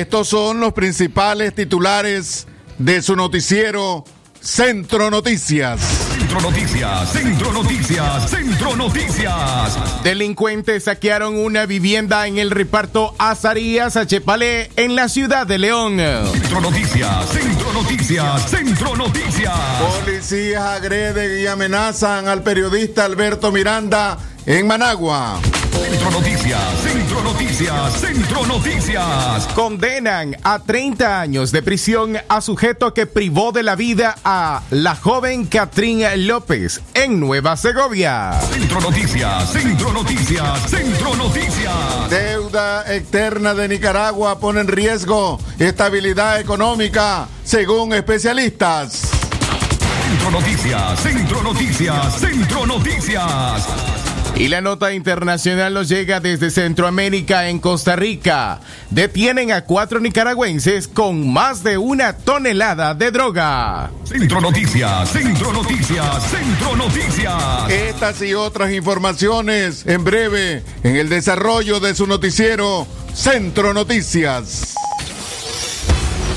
Estos son los principales titulares de su noticiero Centro Noticias. Centro Noticias, Centro Noticias, Centro Noticias. Delincuentes saquearon una vivienda en el reparto Azarías Achepalé en la ciudad de León. Centro Noticias, Centro Noticias, Centro Noticias. Policías agreden y amenazan al periodista Alberto Miranda en Managua. Centro Noticias, Centro Noticias, Centro Noticias. Condenan a 30 años de prisión a sujeto que privó de la vida a la joven Catrín López en Nueva Segovia. Centro Noticias, Centro Noticias, Centro Noticias. Deuda externa de Nicaragua pone en riesgo estabilidad económica, según especialistas. Centro Noticias, Centro Noticias, Centro Noticias. Y la nota internacional nos llega desde Centroamérica en Costa Rica. Detienen a cuatro nicaragüenses con más de una tonelada de droga. Centro Noticias, Centro Noticias, Centro Noticias. Estas y otras informaciones en breve en el desarrollo de su noticiero Centro Noticias.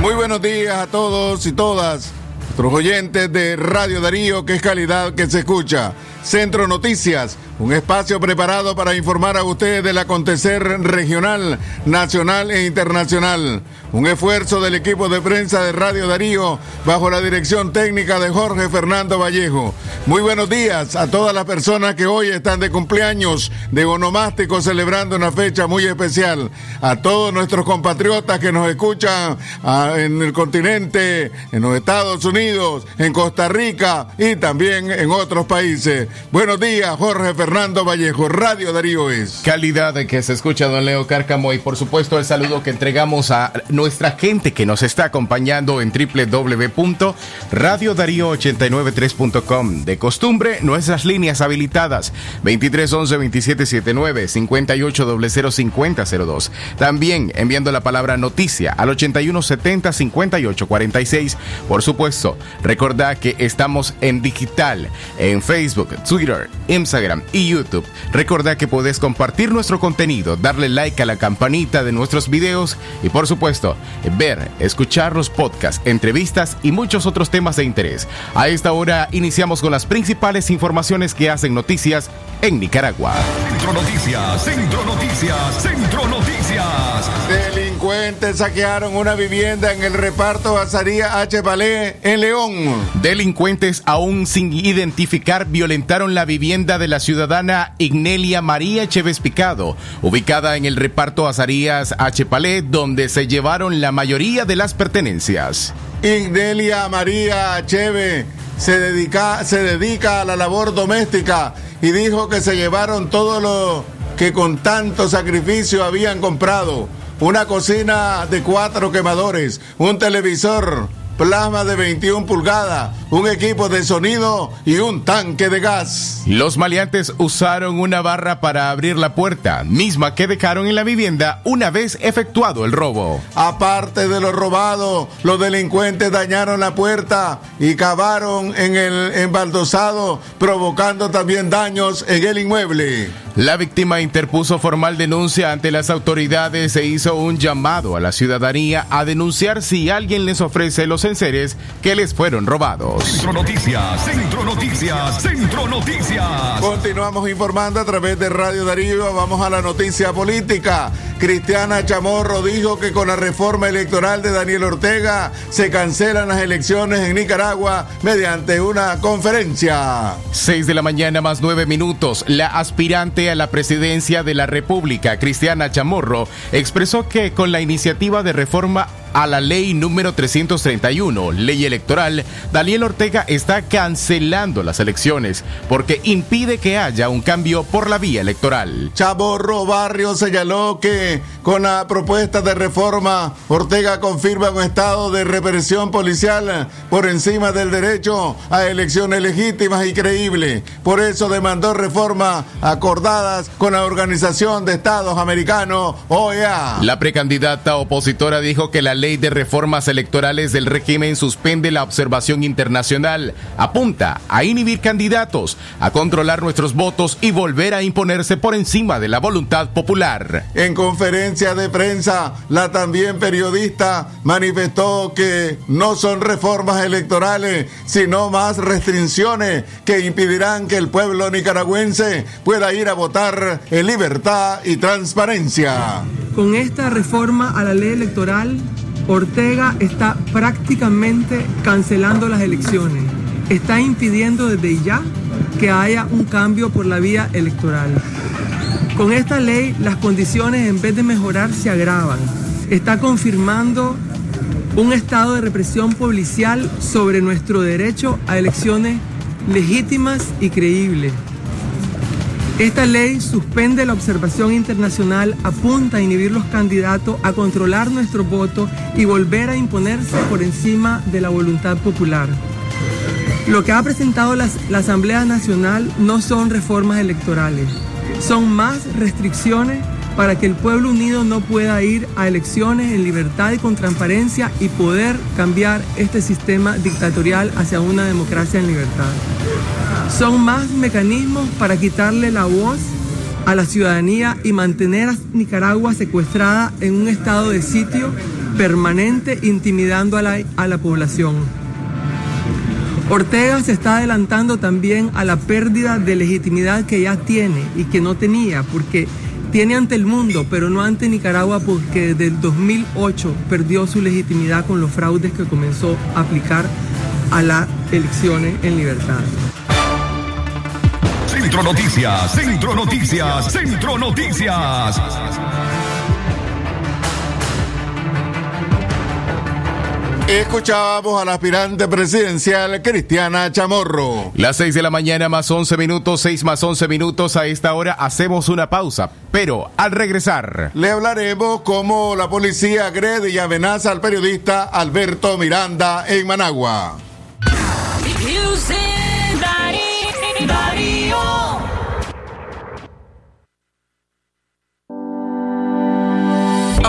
Muy buenos días a todos y todas. Nuestros oyentes de Radio Darío, que es calidad que se escucha. Centro Noticias, un espacio preparado para informar a ustedes del acontecer regional, nacional e internacional. Un esfuerzo del equipo de prensa de Radio Darío bajo la dirección técnica de Jorge Fernando Vallejo. Muy buenos días a todas las personas que hoy están de cumpleaños, de onomástico, celebrando una fecha muy especial. A todos nuestros compatriotas que nos escuchan en el continente, en los Estados Unidos, en Costa Rica y también en otros países. Buenos días, Jorge Fernando Vallejo. Radio Darío es. Calidad de que se escucha, don Leo Cárcamo, y por supuesto el saludo que entregamos a nuestra gente que nos está acompañando en www.radiodarío893.com. De costumbre, nuestras líneas habilitadas 2311 2779 58005002. También enviando la palabra noticia al 8170 5846. Por supuesto, recordad que estamos en digital en Facebook, Twitter, Instagram y YouTube. Recordad que podés compartir nuestro contenido, darle like a la campanita de nuestros videos y por supuesto, ver, escuchar los podcasts, entrevistas y muchos otros temas de interés. A esta hora iniciamos con las principales informaciones que hacen noticias en Nicaragua. Centro Noticias, Centro Noticias, Centro Noticias. Delincuentes saquearon una vivienda en el reparto Azaría H. Palé en León. Delincuentes aún sin identificar violentaron la vivienda de la ciudadana Ignelia María Chévez Picado, ubicada en el reparto Azarías H. Palé, donde se llevaron la mayoría de las pertenencias. Ignelia María Cheve se dedica, se dedica a la labor doméstica y dijo que se llevaron todo lo que con tanto sacrificio habían comprado. Una cocina de cuatro quemadores, un televisor, plasma de 21 pulgadas, un equipo de sonido y un tanque de gas. Los maleantes usaron una barra para abrir la puerta, misma que dejaron en la vivienda una vez efectuado el robo. Aparte de lo robado, los delincuentes dañaron la puerta y cavaron en el embaldosado, provocando también daños en el inmueble. La víctima interpuso formal denuncia ante las autoridades e hizo un llamado a la ciudadanía a denunciar si alguien les ofrece los enseres que les fueron robados. Centro Noticias, Centro Noticias, Centro Noticias. Continuamos informando a través de Radio Darío. Vamos a la noticia política. Cristiana Chamorro dijo que con la reforma electoral de Daniel Ortega se cancelan las elecciones en Nicaragua mediante una conferencia. 6 de la mañana más 9 minutos. La aspirante a la presidencia de la República, Cristiana Chamorro, expresó que con la iniciativa de reforma a la ley número 331, ley electoral, Daniel Ortega está cancelando las elecciones porque impide que haya un cambio por la vía electoral. Chaborro Barrio señaló que con la propuesta de reforma, Ortega confirma un estado de represión policial por encima del derecho a elecciones legítimas y creíbles. Por eso demandó reformas acordadas con la Organización de Estados Americanos, OEA. La precandidata opositora dijo que la ley de reformas electorales del régimen suspende la observación internacional, apunta a inhibir candidatos, a controlar nuestros votos y volver a imponerse por encima de la voluntad popular. En conferencia de prensa, la también periodista manifestó que no son reformas electorales, sino más restricciones que impedirán que el pueblo nicaragüense pueda ir a votar en libertad y transparencia. Con esta reforma a la ley electoral, Ortega está prácticamente cancelando las elecciones. Está impidiendo desde ya que haya un cambio por la vía electoral. Con esta ley las condiciones en vez de mejorar se agravan. Está confirmando un estado de represión policial sobre nuestro derecho a elecciones legítimas y creíbles. Esta ley suspende la observación internacional, apunta a inhibir los candidatos, a controlar nuestro voto y volver a imponerse por encima de la voluntad popular. Lo que ha presentado la, la Asamblea Nacional no son reformas electorales, son más restricciones para que el pueblo unido no pueda ir a elecciones en libertad y con transparencia y poder cambiar este sistema dictatorial hacia una democracia en libertad. Son más mecanismos para quitarle la voz a la ciudadanía y mantener a Nicaragua secuestrada en un estado de sitio permanente intimidando a la, a la población. Ortega se está adelantando también a la pérdida de legitimidad que ya tiene y que no tenía, porque tiene ante el mundo, pero no ante Nicaragua, porque desde el 2008 perdió su legitimidad con los fraudes que comenzó a aplicar a las elecciones en libertad. Centro Noticias, Centro Noticias, Centro Noticias. Escuchábamos al aspirante presidencial Cristiana Chamorro. Las 6 de la mañana más 11 minutos, 6 más 11 minutos. A esta hora hacemos una pausa, pero al regresar. Le hablaremos cómo la policía agrede y amenaza al periodista Alberto Miranda en Managua.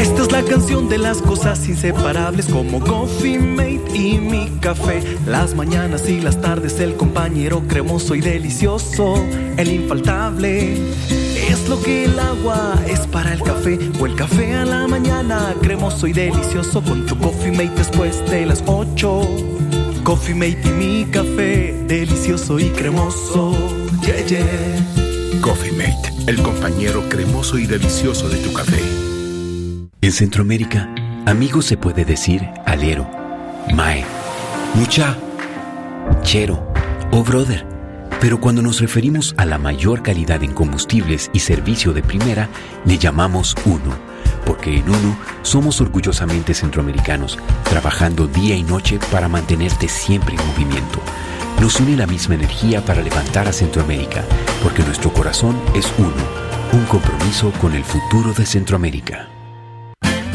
Esta es la canción de las cosas inseparables como Coffee Mate y mi café. Las mañanas y las tardes el compañero cremoso y delicioso, el infaltable. Es lo que el agua es para el café o el café a la mañana cremoso y delicioso con tu Coffee Mate después de las 8. Coffee Mate y mi café, delicioso y cremoso. Yeah, yeah. Coffee Mate, el compañero cremoso y delicioso de tu café. En Centroamérica, amigo se puede decir alero, mae, mucha, chero o brother. Pero cuando nos referimos a la mayor calidad en combustibles y servicio de primera, le llamamos uno, porque en uno somos orgullosamente centroamericanos, trabajando día y noche para mantenerte siempre en movimiento. Nos une la misma energía para levantar a Centroamérica, porque nuestro corazón es uno, un compromiso con el futuro de Centroamérica.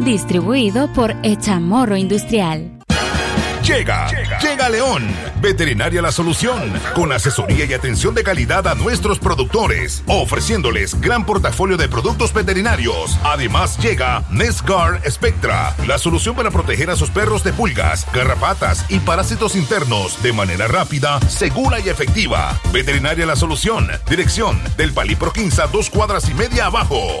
Distribuido por Echamorro Industrial. Llega, llega León, Veterinaria La Solución, con asesoría y atención de calidad a nuestros productores, ofreciéndoles gran portafolio de productos veterinarios. Además llega Nesgar Spectra, la solución para proteger a sus perros de pulgas, garrapatas y parásitos internos de manera rápida, segura y efectiva. Veterinaria La Solución, dirección del Palipro Quinza, dos cuadras y media abajo.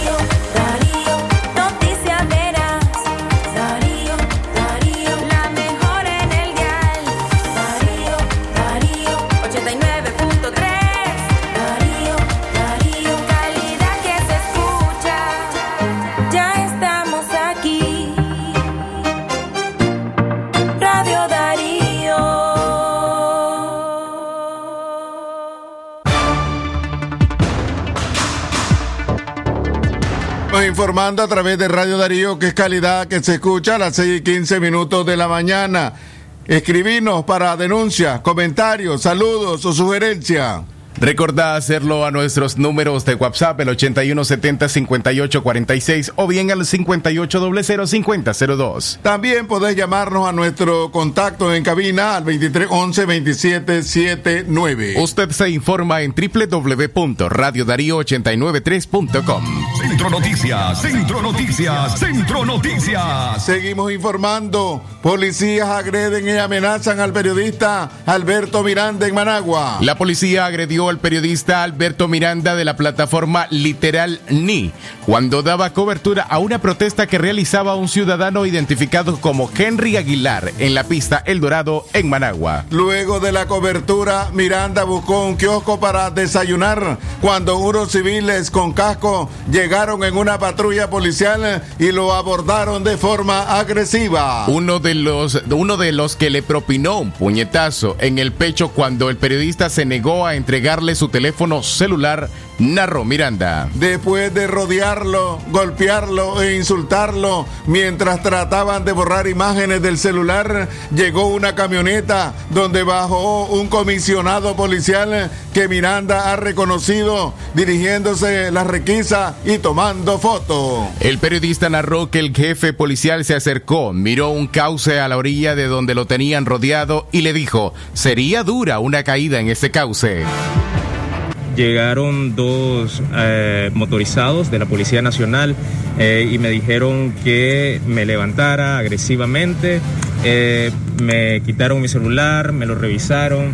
Informando a través de Radio Darío, que es calidad que se escucha a las 6 y 15 minutos de la mañana. Escribinos para denuncias, comentarios, saludos o sugerencias. Recordá hacerlo a nuestros números de WhatsApp, el 8170-5846 o bien al 5800-5002. También podés llamarnos a nuestro contacto en cabina al 2311-2779. Usted se informa en www.radiodarío893.com. Centro Noticias, Centro Noticias, Centro Noticias. Seguimos informando. Policías agreden y amenazan al periodista Alberto Miranda en Managua. La policía agredió al periodista Alberto Miranda de la plataforma Literal Ni cuando daba cobertura a una protesta que realizaba un ciudadano identificado como Henry Aguilar en la pista El Dorado en Managua. Luego de la cobertura, Miranda buscó un kiosco para desayunar cuando unos civiles con casco llegaron en una patrulla policial y lo abordaron de forma agresiva. Uno de los uno de los que le propinó un puñetazo en el pecho cuando el periodista se negó a su teléfono celular, narró Miranda. Después de rodearlo, golpearlo e insultarlo, mientras trataban de borrar imágenes del celular, llegó una camioneta donde bajó un comisionado policial que Miranda ha reconocido dirigiéndose la requisa y tomando fotos. El periodista narró que el jefe policial se acercó, miró un cauce a la orilla de donde lo tenían rodeado y le dijo, sería dura una caída en ese cauce. Llegaron dos eh, motorizados de la Policía Nacional eh, y me dijeron que me levantara agresivamente, eh, me quitaron mi celular, me lo revisaron.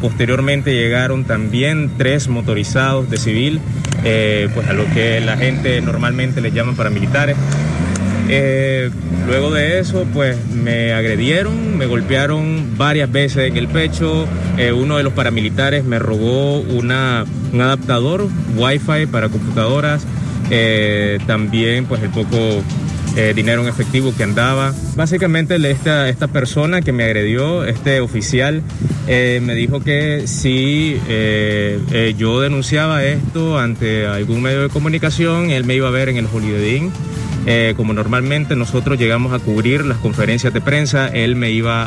Posteriormente llegaron también tres motorizados de civil, pues a lo que la gente normalmente les llaman paramilitares. Eh, luego de eso, pues me agredieron, me golpearon varias veces en el pecho. Eh, uno de los paramilitares me robó una, un adaptador Wi-Fi para computadoras. Eh, también, pues el poco dinero en efectivo que andaba. Básicamente esta, esta persona que me agredió, este oficial, me dijo que si yo denunciaba esto ante algún medio de comunicación, él me iba a ver en el Holiday Inn. Eh, como normalmente nosotros llegamos a cubrir las conferencias de prensa, él me iba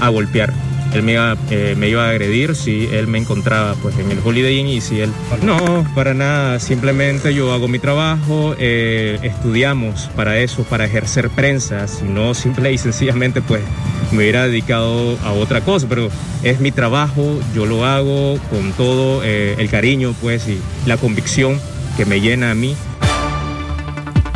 a, golpear. Él me iba, eh, me iba a agredir si él me encontraba pues en el Holiday Inn y si él... No, para nada, simplemente yo hago mi trabajo, eh, estudiamos para eso, para ejercer prensa, si no simple y sencillamente pues me hubiera dedicado a otra cosa, pero es mi trabajo, yo lo hago con todo el cariño pues y la convicción que me llena a mí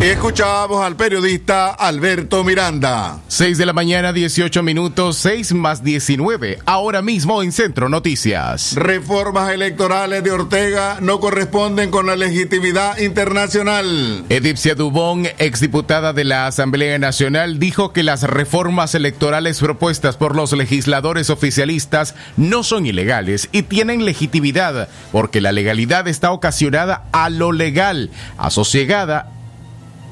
Escuchábamos al periodista Alberto Miranda. 6 de la mañana, 18 minutos, 6 más 19. Ahora mismo en Centro Noticias. Reformas electorales de Ortega no corresponden con la legitimidad internacional. Edipcia Dubón, exdiputada de la Asamblea Nacional, dijo que las reformas electorales propuestas por los legisladores oficialistas no son ilegales y tienen legitimidad, porque la legalidad está ocasionada a lo legal, asociegada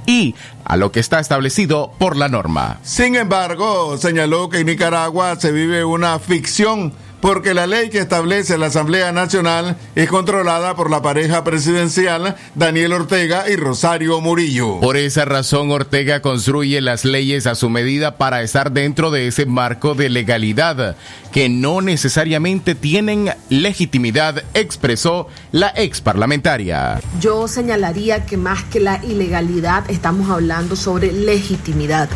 y a lo que está establecido por la norma. Sin embargo, señaló que en Nicaragua se vive una ficción porque la ley que establece la Asamblea Nacional es controlada por la pareja presidencial Daniel Ortega y Rosario Murillo. Por esa razón, Ortega construye las leyes a su medida para estar dentro de ese marco de legalidad, que no necesariamente tienen legitimidad, expresó la ex parlamentaria. Yo señalaría que más que la ilegalidad estamos hablando sobre legitimidad.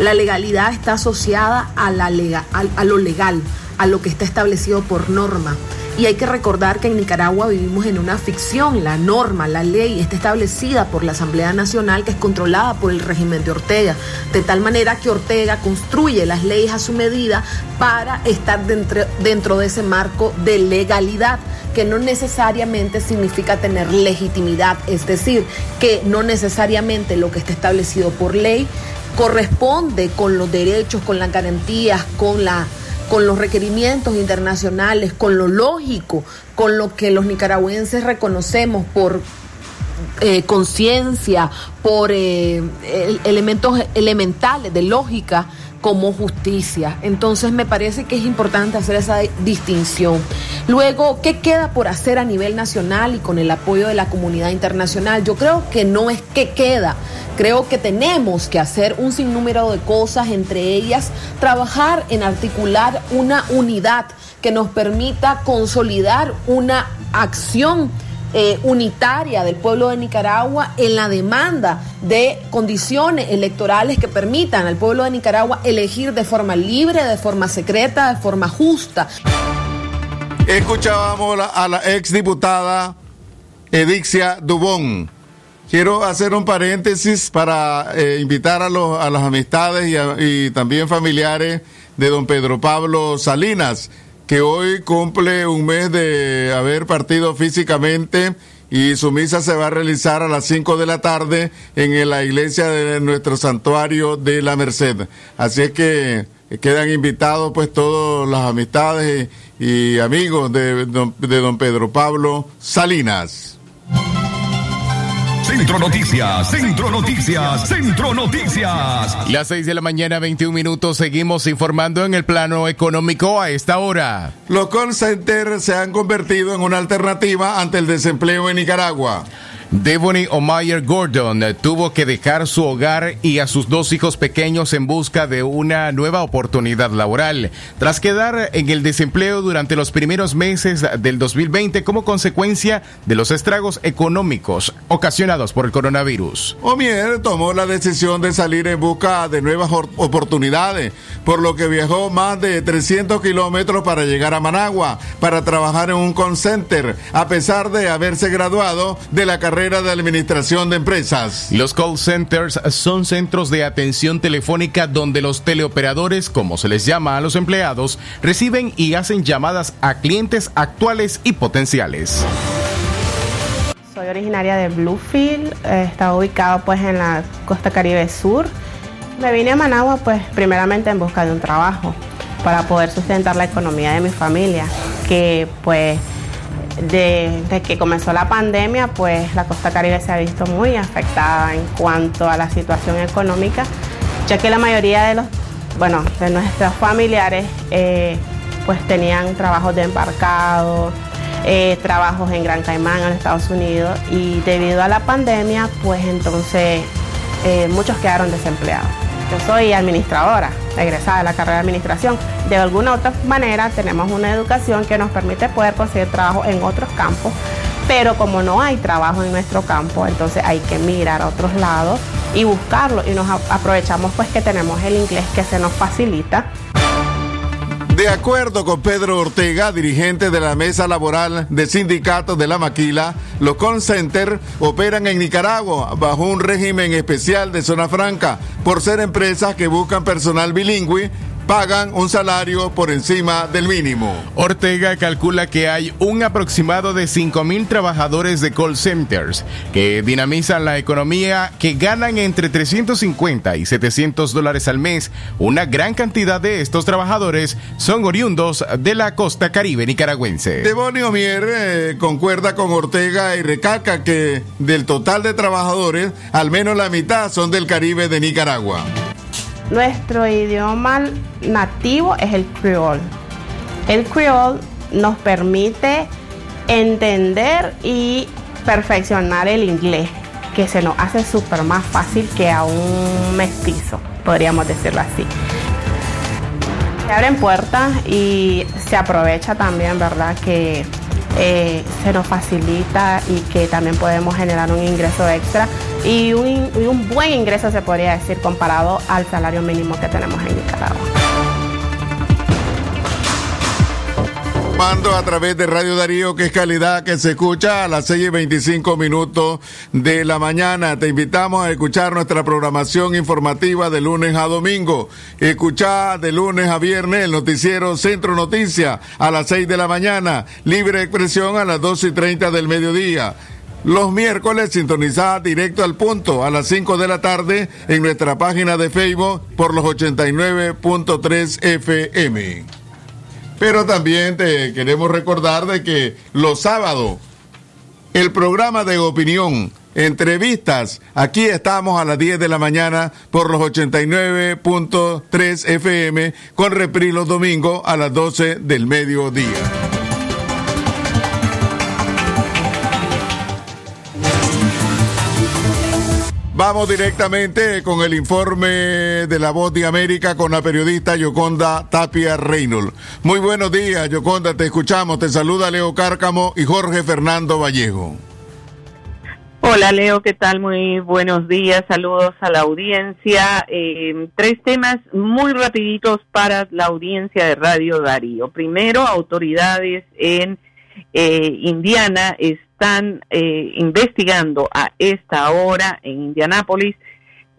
La legalidad está asociada a, la lega- a, a lo legal, a lo que está establecido por norma. Y hay que recordar que en Nicaragua vivimos en una ficción. La norma, la ley está establecida por la Asamblea Nacional que es controlada por el régimen de Ortega. De tal manera que Ortega construye las leyes a su medida para estar dentro, dentro de ese marco de legalidad que no necesariamente significa tener legitimidad, es decir, que no necesariamente lo que está establecido por ley corresponde con los derechos, con las garantías, con la con los requerimientos internacionales, con lo lógico, con lo que los nicaragüenses reconocemos por eh, conciencia, por eh, el- elementos elementales de lógica como justicia. Entonces me parece que es importante hacer esa distinción. Luego, ¿qué queda por hacer a nivel nacional y con el apoyo de la comunidad internacional? Yo creo que no es que queda, creo que tenemos que hacer un sinnúmero de cosas, entre ellas trabajar en articular una unidad que nos permita consolidar una acción eh, unitaria del pueblo de Nicaragua en la demanda de condiciones electorales que permitan al pueblo de Nicaragua elegir de forma libre, de forma secreta, de forma justa. Escuchábamos a la ex diputada Edixia Dubón. Quiero hacer un paréntesis para eh, invitar a, los, a las amistades y, y también familiares de don Pedro Pablo Salinas, que hoy cumple un mes de haber partido físicamente y su misa se va a realizar a las 5 de la tarde en la iglesia de nuestro santuario de la Merced. Así es que quedan invitados pues todas las amistades y, y amigos de don, de don Pedro Pablo Salinas. Centro Noticias, Centro Noticias, Centro Noticias. Las 6 de la mañana, 21 minutos, seguimos informando en el plano económico a esta hora. Los call centers se han convertido en una alternativa ante el desempleo en Nicaragua. Devony O'Meyer Gordon tuvo que dejar su hogar y a sus dos hijos pequeños en busca de una nueva oportunidad laboral, tras quedar en el desempleo durante los primeros meses del 2020 como consecuencia de los estragos económicos ocasionados por el coronavirus. Omier tomó la decisión de salir en busca de nuevas or- oportunidades, por lo que viajó más de 300 kilómetros para llegar a Managua para trabajar en un call center, a pesar de haberse graduado de la carrera de Administración de Empresas. Los call centers son centros de atención telefónica donde los teleoperadores, como se les llama a los empleados, reciben y hacen llamadas a clientes actuales y potenciales. Soy originaria de Bluefield, eh, está ubicado pues en la costa caribe sur. Me vine a Managua pues primeramente en busca de un trabajo para poder sustentar la economía de mi familia, que pues de- desde que comenzó la pandemia pues la costa caribe se ha visto muy afectada en cuanto a la situación económica, ya que la mayoría de los, bueno, de nuestros familiares eh, pues tenían trabajos de embarcado, eh, trabajos en Gran Caimán, en Estados Unidos, y debido a la pandemia, pues entonces eh, muchos quedaron desempleados. Yo soy administradora, egresada de la carrera de administración. De alguna u otra manera tenemos una educación que nos permite poder conseguir trabajo en otros campos, pero como no hay trabajo en nuestro campo, entonces hay que mirar a otros lados y buscarlo y nos aprovechamos pues que tenemos el inglés que se nos facilita De acuerdo con Pedro Ortega, dirigente de la mesa laboral de sindicatos de la Maquila, los call centers operan en Nicaragua bajo un régimen especial de zona franca por ser empresas que buscan personal bilingüe pagan un salario por encima del mínimo. Ortega calcula que hay un aproximado de 5.000 trabajadores de call centers que dinamizan la economía que ganan entre 350 y 700 dólares al mes. Una gran cantidad de estos trabajadores son oriundos de la costa caribe nicaragüense. Devonio Mier eh, concuerda con Ortega y recalca que del total de trabajadores, al menos la mitad son del Caribe de Nicaragua. Nuestro idioma nativo es el creol. El creol nos permite entender y perfeccionar el inglés, que se nos hace súper más fácil que a un mestizo, podríamos decirlo así. Se abren puertas y se aprovecha también, ¿verdad? Que eh, se nos facilita y que también podemos generar un ingreso extra y un, y un buen ingreso se podría decir comparado al salario mínimo que tenemos en Nicaragua. Mando a través de Radio Darío, que es calidad que se escucha a las 6 y 25 minutos de la mañana. Te invitamos a escuchar nuestra programación informativa de lunes a domingo. Escucha de lunes a viernes el noticiero Centro Noticias a las 6 de la mañana. Libre expresión a las 12 y 30 del mediodía. Los miércoles sintonizada directo al punto a las 5 de la tarde en nuestra página de Facebook por los 89.3 FM. Pero también te queremos recordar de que los sábados, el programa de opinión, entrevistas, aquí estamos a las 10 de la mañana por los 89.3 FM, con repris los domingos a las 12 del mediodía. Vamos directamente con el informe de la Voz de América con la periodista Yoconda Tapia Reynolds. Muy buenos días, Yoconda, te escuchamos. Te saluda Leo Cárcamo y Jorge Fernando Vallejo. Hola Leo, ¿qué tal? Muy buenos días, saludos a la audiencia. Eh, tres temas muy rapiditos para la audiencia de Radio Darío. Primero, autoridades en eh, Indiana están eh, investigando a esta hora en Indianápolis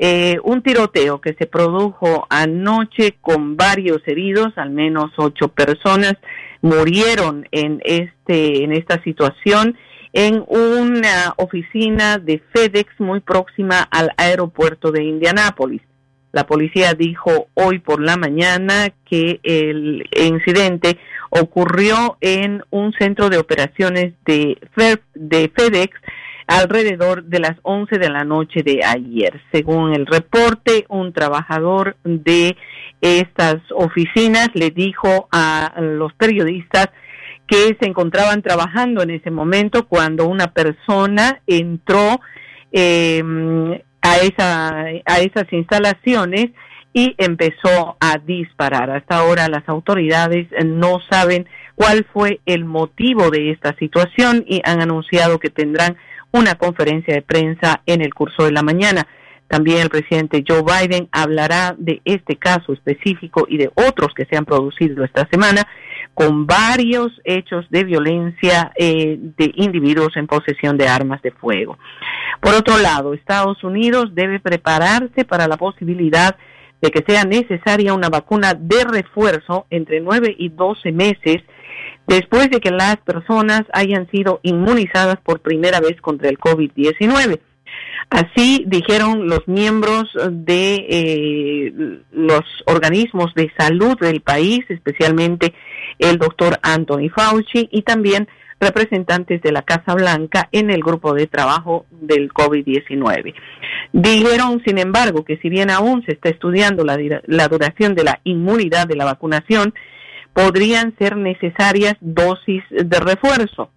eh, un tiroteo que se produjo anoche con varios heridos, al menos ocho personas murieron en este en esta situación en una oficina de FedEx muy próxima al aeropuerto de Indianápolis. La policía dijo hoy por la mañana que el incidente ocurrió en un centro de operaciones de, de FedEx alrededor de las 11 de la noche de ayer. Según el reporte, un trabajador de estas oficinas le dijo a los periodistas que se encontraban trabajando en ese momento cuando una persona entró eh, a, esa, a esas instalaciones y empezó a disparar. Hasta ahora las autoridades no saben cuál fue el motivo de esta situación y han anunciado que tendrán una conferencia de prensa en el curso de la mañana. También el presidente Joe Biden hablará de este caso específico y de otros que se han producido esta semana con varios hechos de violencia eh, de individuos en posesión de armas de fuego. Por otro lado, Estados Unidos debe prepararse para la posibilidad de que sea necesaria una vacuna de refuerzo entre 9 y 12 meses después de que las personas hayan sido inmunizadas por primera vez contra el COVID-19. Así dijeron los miembros de eh, los organismos de salud del país, especialmente el doctor Anthony Fauci y también representantes de la Casa Blanca en el grupo de trabajo del COVID-19. Dijeron, sin embargo, que si bien aún se está estudiando la, la duración de la inmunidad de la vacunación, podrían ser necesarias dosis de refuerzo.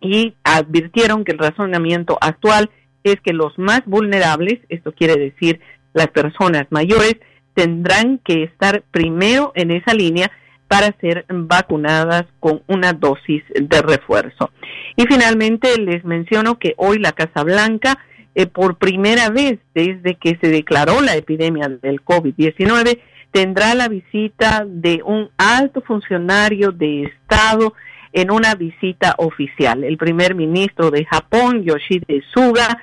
Y advirtieron que el razonamiento actual es que los más vulnerables, esto quiere decir las personas mayores, tendrán que estar primero en esa línea para ser vacunadas con una dosis de refuerzo. Y finalmente les menciono que hoy la Casa Blanca, eh, por primera vez desde que se declaró la epidemia del COVID-19, tendrá la visita de un alto funcionario de Estado en una visita oficial. El primer ministro de Japón, Yoshide Suga,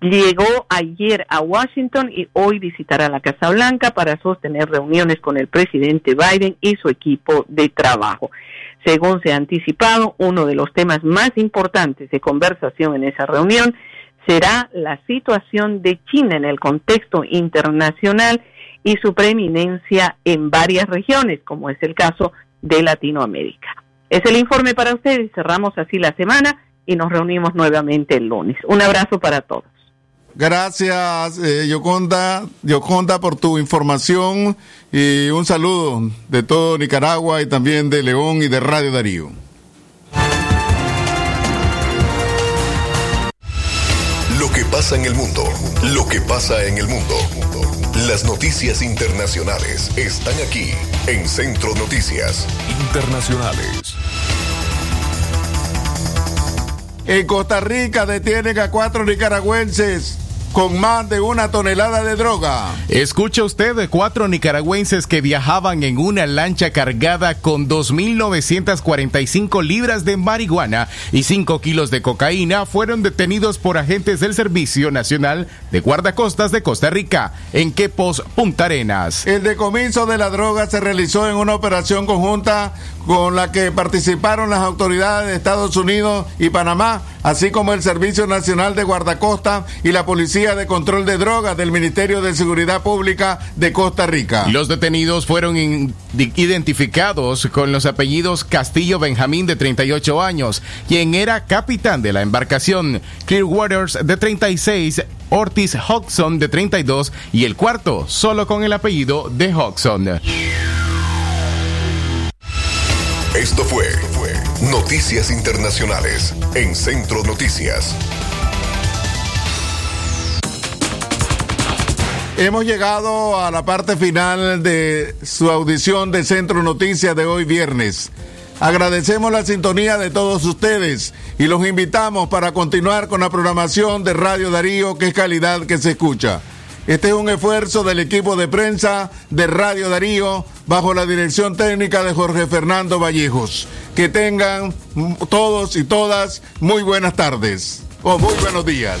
llegó ayer a Washington y hoy visitará la Casa Blanca para sostener reuniones con el presidente Biden y su equipo de trabajo. Según se ha anticipado, uno de los temas más importantes de conversación en esa reunión será la situación de China en el contexto internacional y su preeminencia en varias regiones, como es el caso de Latinoamérica. Es el informe para ustedes. Cerramos así la semana y nos reunimos nuevamente el lunes. Un abrazo para todos. Gracias, eh, Yoconda, Yoconda, por tu información y un saludo de todo Nicaragua y también de León y de Radio Darío. Lo que pasa en el mundo, lo que pasa en el mundo. Las noticias internacionales están aquí en Centro Noticias Internacionales. En Costa Rica detienen a cuatro nicaragüenses con más de una tonelada de droga. Escucha usted de cuatro nicaragüenses que viajaban en una lancha cargada con 2.945 libras de marihuana y 5 kilos de cocaína fueron detenidos por agentes del Servicio Nacional de Guardacostas de Costa Rica en Quepos, Punta Arenas. El decomiso de la droga se realizó en una operación conjunta con la que participaron las autoridades de Estados Unidos y Panamá, así como el Servicio Nacional de Guardacosta y la Policía de Control de Drogas del Ministerio de Seguridad Pública de Costa Rica. Los detenidos fueron identificados con los apellidos Castillo Benjamín de 38 años, quien era capitán de la embarcación, Clearwaters de 36, Ortiz Hodgson de 32 y el cuarto solo con el apellido de Hodgson. Esto fue, fue Noticias Internacionales en Centro Noticias. Hemos llegado a la parte final de su audición de Centro Noticias de hoy viernes. Agradecemos la sintonía de todos ustedes y los invitamos para continuar con la programación de Radio Darío, que es calidad que se escucha. Este es un esfuerzo del equipo de prensa de Radio Darío bajo la dirección técnica de Jorge Fernando Vallejos. Que tengan todos y todas muy buenas tardes o muy buenos días.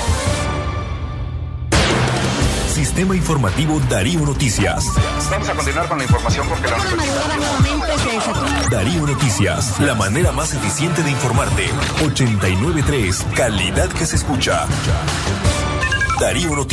Sistema Informativo Darío Noticias. Vamos a continuar con la información porque la Darío Noticias, la manera más eficiente de informarte. 893, calidad que se escucha. Darío Noticias.